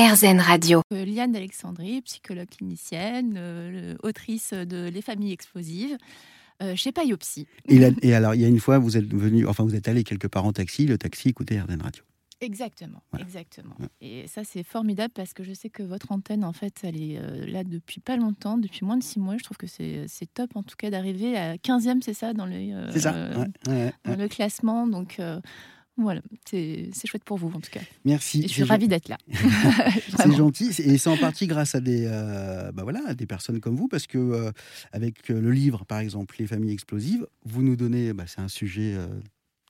RZN Radio. Euh, Liane Alexandrie, psychologue clinicienne, euh, autrice de Les familles explosives. Euh, chez Payopsy. Et, alors, il y a une fois, vous êtes venu, enfin, vous êtes allé quelque part en taxi, le taxi écoutait RZN Radio. Exactement, exactement. Et ça, c'est formidable parce que je sais que votre antenne, en fait, elle est là depuis pas longtemps, depuis moins de six mois. Je trouve que c'est top, en tout cas, d'arriver à 15e, c'est ça, dans le, ça. dans le classement. Donc, voilà, c'est chouette pour vous en tout cas. Merci. je suis ravie d'être là. c'est gentil et c'est en partie grâce à des, euh, bah voilà, des personnes comme vous parce que euh, avec euh, le livre par exemple Les familles explosives, vous nous donnez, bah, c'est un sujet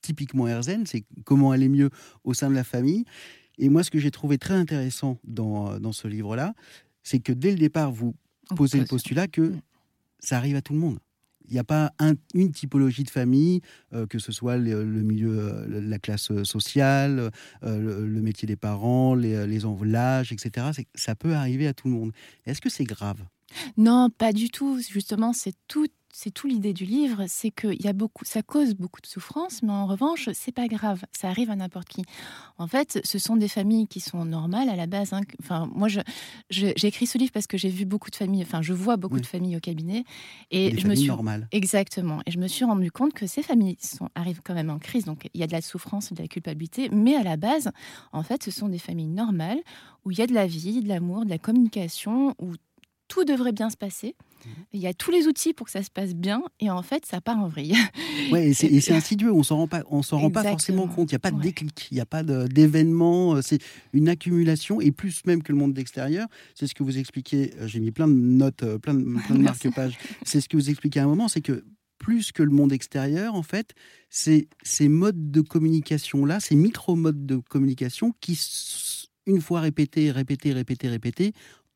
typiquement Herzen, c'est comment aller mieux au sein de la famille. Et moi, ce que j'ai trouvé très intéressant dans, dans ce livre-là, c'est que dès le départ, vous posez le postulat que ça arrive à tout le monde. Il n'y a pas une typologie de famille, euh, que ce soit le, milieu, euh, la classe sociale, euh, le, métier des parents, les, les l'âge, etc. Ça peut arriver à tout le monde. Est-ce que c'est grave? Non, pas du tout. Justement, c'est tout c'est tout l'idée du livre, c'est que y a beaucoup, ça cause beaucoup de souffrance, mais en revanche, c'est pas grave, ça arrive à n'importe qui. En fait, ce sont des familles qui sont normales à la base. Hein. Enfin, moi, je, j'ai écrit ce livre parce que j'ai vu beaucoup de familles, enfin, je vois beaucoup de familles au cabinet, et je me suis normales. exactement, et je me suis rendu compte que ces familles sont, arrivent quand même en crise, donc il y a de la souffrance, de la culpabilité, mais à la base, en fait, ce sont des familles normales où il y a de la vie, de l'amour, de la communication, où tout devrait bien se passer. Mhm. Il y a tous les outils pour que ça se passe bien et en fait, ça part en vrille. Ouais, et c'est insidieux, on s'en rend pas, on s'en rend pas forcément compte. Il n'y a pas de déclic, il n'y a pas d'événement, euh, c'est une accumulation et plus même que le monde extérieur. C'est ce que vous expliquez. Euh, j'ai mis plein de notes, euh, plein de, plein de marque-pages. C'est ce que vous expliquez à un moment, c'est que plus que le monde extérieur, en fait, c'est ces modes de communication-là, ces micro-modes de communication qui, une fois répétés, répétés, répétés, répétés,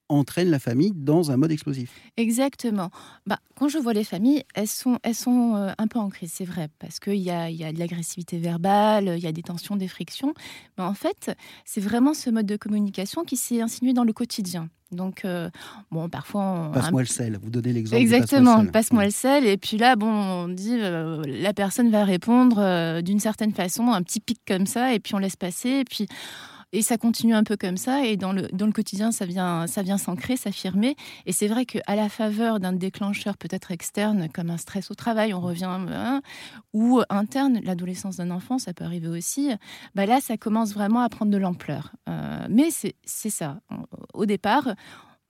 entraîne la famille dans un mode explosif. Exactement. Bah, quand je vois les familles, elles sont, elles sont euh, un peu en crise, c'est vrai, parce qu'il y a, y a de l'agressivité verbale, il y a des tensions, des frictions. Mais en fait, c'est vraiment ce mode de communication qui s'est insinué dans le quotidien. Donc, euh, bon, parfois. Passe-moi le sel, vous donnez l'exemple. Exactement, passe-moi le, sel. Et puis là, bon, on dit, euh, la personne va répondre d'une certaine façon, un petit pic comme ça, et puis on laisse passer. Et puis et ça continue un peu comme ça. Et dans le, dans le quotidien, ça vient, ça vient s'ancrer, s'affirmer. Et c'est vrai qu'à la faveur d'un déclencheur peut-être externe, comme un stress au travail, on revient, hein, ou interne, l'adolescence d'un enfant, ça peut arriver aussi. Bah là, ça commence vraiment à prendre de l'ampleur. Euh, mais c'est ça. Au départ,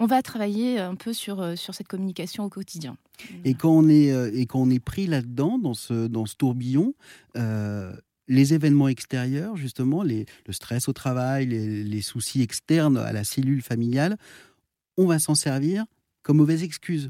on va travailler un peu sur, sur cette communication au quotidien. Et quand on est, euh, et quand on est pris là-dedans, dans ce, dans ce tourbillon, euh, les événements extérieurs, justement, le stress au travail, les, soucis externes à la cellule familiale, on va s'en servir comme mauvaise excuse.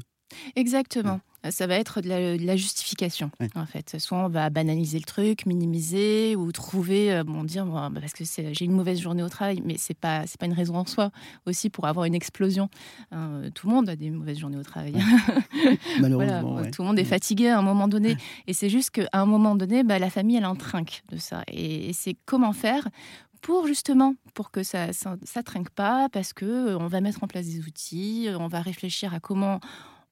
Exactement. Ça va être de la, justification, en fait. Soit on va banaliser le truc, minimiser ou trouver, euh, bon, dire, bah, parce que j'ai une mauvaise journée au travail, mais c'est pas, c'est pas une raison en soi aussi pour avoir une explosion. Hein, tout le monde a des mauvaises journées au travail. Malheureusement. Tout le monde est fatigué à un moment donné. Et c'est juste qu'à un moment donné, bah, la famille, elle en trinque de ça. Et, c'est comment faire pour justement pour que ça, ça, ça trinque pas parce que euh, on va mettre en place des outils, on va réfléchir à comment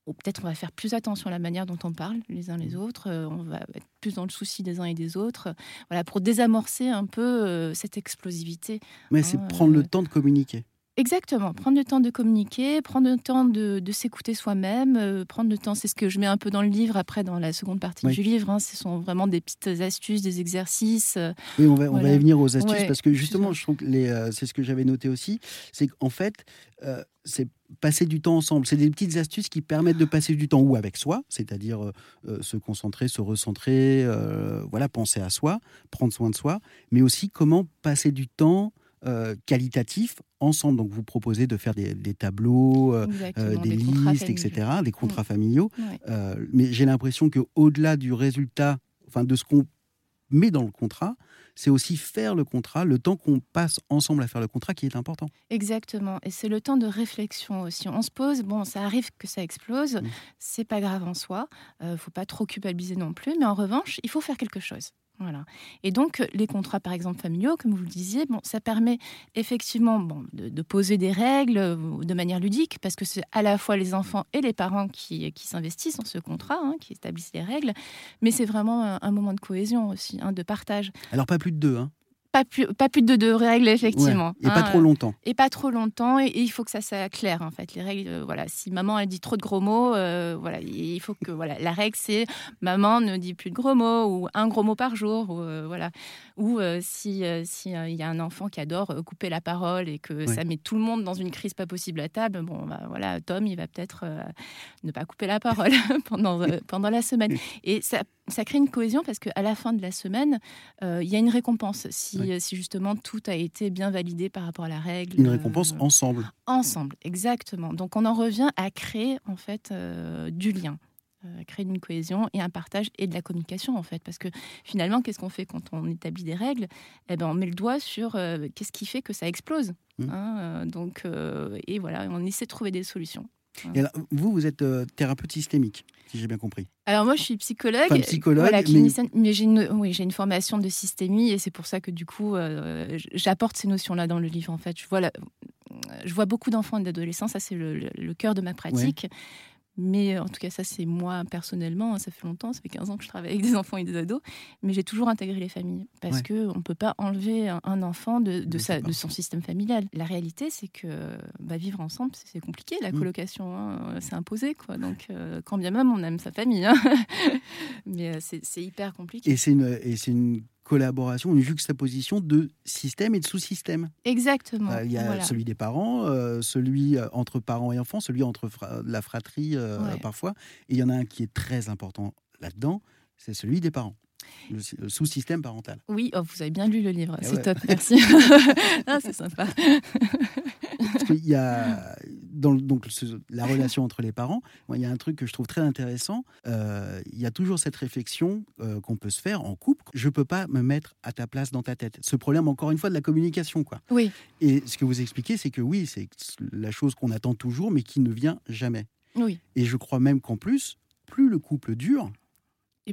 ou peut-être on va faire plus attention à la manière dont on parle les uns les mmh. autres, euh, on va être plus dans le souci des uns et des autres, voilà, pour désamorcer un peu euh, cette explosivité. Mais c'est hein, prendre le euh, temps de communiquer. Exactement, prendre le temps de communiquer, prendre le temps de, s'écouter soi-même, prendre le temps, c'est ce que je mets un peu dans le livre, après dans la seconde partie du livre, hein, ce sont vraiment des petites astuces, des exercices. oui, on va, on va y venir aux astuces, parce que justement, je trouve que c'est ce que j'avais noté aussi, c'est qu'en fait, c'est passer du temps ensemble. C'est des petites astuces qui permettent de passer du temps ou avec soi, c'est-à-dire euh, euh, se concentrer, se recentrer, euh, voilà, penser à soi, prendre soin de soi, mais aussi comment passer du temps qualitatif ensemble. Donc vous proposez de faire des, tableaux, des, listes, etc., des contrats familiaux. mais j'ai l'impression que au-delà du résultat, enfin de ce qu'on met dans le contrat, c'est aussi faire le contrat, le temps qu'on passe ensemble à faire le contrat qui est important. Exactement. Et c'est le temps de réflexion aussi. On se pose, bon, ça arrive que ça explose, mmh. c'est pas grave en soi, ne euh, faut pas trop culpabiliser non plus, mais en revanche, il faut faire quelque chose. Voilà. Et donc, les contrats, par exemple, familiaux, comme vous le disiez, bon, ça permet effectivement bon, de, poser des règles euh, de manière ludique, parce que c'est à la fois les enfants et les parents qui, qui s'investissent dans ce contrat, hein, qui établissent les règles, mais c'est vraiment un, moment de cohésion aussi, hein, de partage. Alors, pas plus de deux, hein pas plus, pas plus de deux règles, effectivement. et pas hein, trop longtemps. Et pas trop longtemps. Et, il faut que ça soit clair, en fait. Les règles, euh, voilà. Si maman, elle dit trop de gros mots, euh, voilà, il faut que, voilà, la règle, c'est maman ne dit plus de gros mots ou un gros mot par jour, ou, euh, voilà. Ou si si il y a un enfant qui adore couper la parole et que ça met tout le monde dans une crise pas possible à table, bon, bah, voilà, Tom, il va peut-être ne pas couper la parole pendant pendant la semaine. Et ça ça crée une cohésion parce qu'à la fin de la semaine, euh, il y a une récompense si, si, justement tout a été bien validé par rapport à la règle. Une récompense euh, ensemble. Ensemble, exactement. Donc on en revient à créer en fait euh, du lien créer une cohésion et un partage et de la communication en fait parce que finalement qu'est-ce qu'on fait quand on établit des règles? Eh ben on met le doigt sur qu'est-ce qui fait que ça explose mmh. hein, donc et voilà on essaie de trouver des solutions et vous, vous êtes euh, thérapeute systémique, si j'ai bien compris. Alors moi, je suis psychologue, enfin, psychologue mais, j'ai une, oui, j'ai une formation de systémie et c'est pour ça que du coup, euh, j'apporte ces notions-là dans le livre. En fait, je vois, je vois beaucoup d'enfants et d'adolescents, ça c'est le, cœur de ma pratique. Mais en tout cas, ça, c'est moi personnellement. Ça fait longtemps, ça fait 15 ans que je travaille avec des enfants et des ados. Mais j'ai toujours intégré les familles. Parce que qu'on ne peut pas enlever un, enfant de, de, sa, de, son système familial. La réalité, c'est que bah, vivre ensemble, c'est compliqué. La mm. colocation, hein, c'est imposé. Quoi. Donc, euh, quand bien même, on aime sa famille. Hein. Mais euh, c'est hyper compliqué. Et c'est une, une collaboration, une juxtaposition de systèmes et de sous-systèmes. Exactement. Euh, il y a celui des parents, euh, celui euh, entre parents et enfants, celui entre la fratrie parfois. Et il y en a un qui est très important là-dedans, c'est celui des parents. Le, sous-système parental. Oui, oh, vous avez bien lu le livre, eh c'est top, merci. ah, c'est sympa. Il y a dans donc la relation entre les parents, il y a un truc que je trouve très intéressant. Euh, il y a toujours cette réflexion euh, qu'on peut se faire en couple. Je peux pas me mettre à ta place dans ta tête. Ce problème, encore une fois, de la communication, quoi. Oui. Et ce que vous expliquez, c'est que oui, c'est la chose qu'on attend toujours, mais qui ne vient jamais. Oui. Et je crois même qu'en plus, plus le couple dure,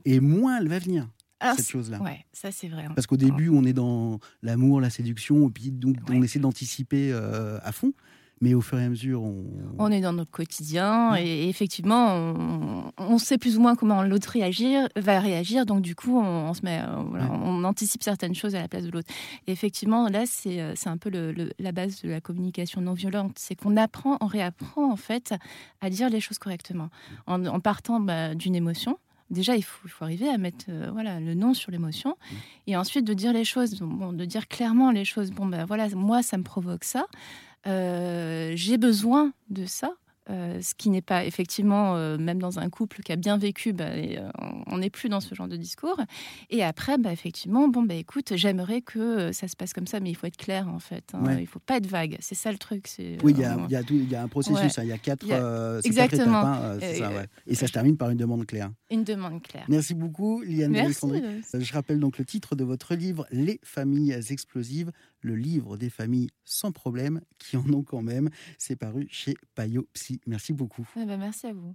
et, moins elle va venir. cette chose-là. Ouais, ça c'est vrai. Hein. Parce qu'au début, on est dans l'amour, la séduction, et puis donc on essaie d'anticiper euh, à fond mais au fur et à mesure, on... On est dans notre quotidien et effectivement, on, sait plus ou moins comment l'autre réagir, va réagir. Donc du coup, on, se met, euh, on anticipe certaines choses à la place de l'autre. Et effectivement, là, c'est euh, un peu le, la base de la communication non violente. C'est qu'on apprend, on réapprend en fait à dire les choses correctement. En, partant bah, d'une émotion, déjà, il faut, il faut, arriver à mettre euh, voilà, le nom sur l'émotion. Et ensuite, de dire les choses, bon, de dire clairement les choses. Bon, ben voilà, moi, ça me provoque ça. Euh, j'ai besoin de ça. Euh, ce qui n'est pas effectivement, euh, même dans un couple qui a bien vécu, bah, on n'est plus dans ce genre de discours. Et après, bah, effectivement, bon, bah, écoute, j'aimerais que ça se passe comme ça, mais il faut être clair en fait. Hein. Il ne faut pas être vague. C'est ça le truc. Oui, il y, y, a un processus, hein. il y a quatre, Exactement. Hein, ça, Et ça se termine par une demande claire. Une demande claire. Merci beaucoup, Liane Alexandrie. Je rappelle donc le titre de votre livre, Les familles explosives le livre des familles sans problème, qui en ont quand même. C'est paru chez Payot Psy. Merci beaucoup. Eh ben, merci à vous.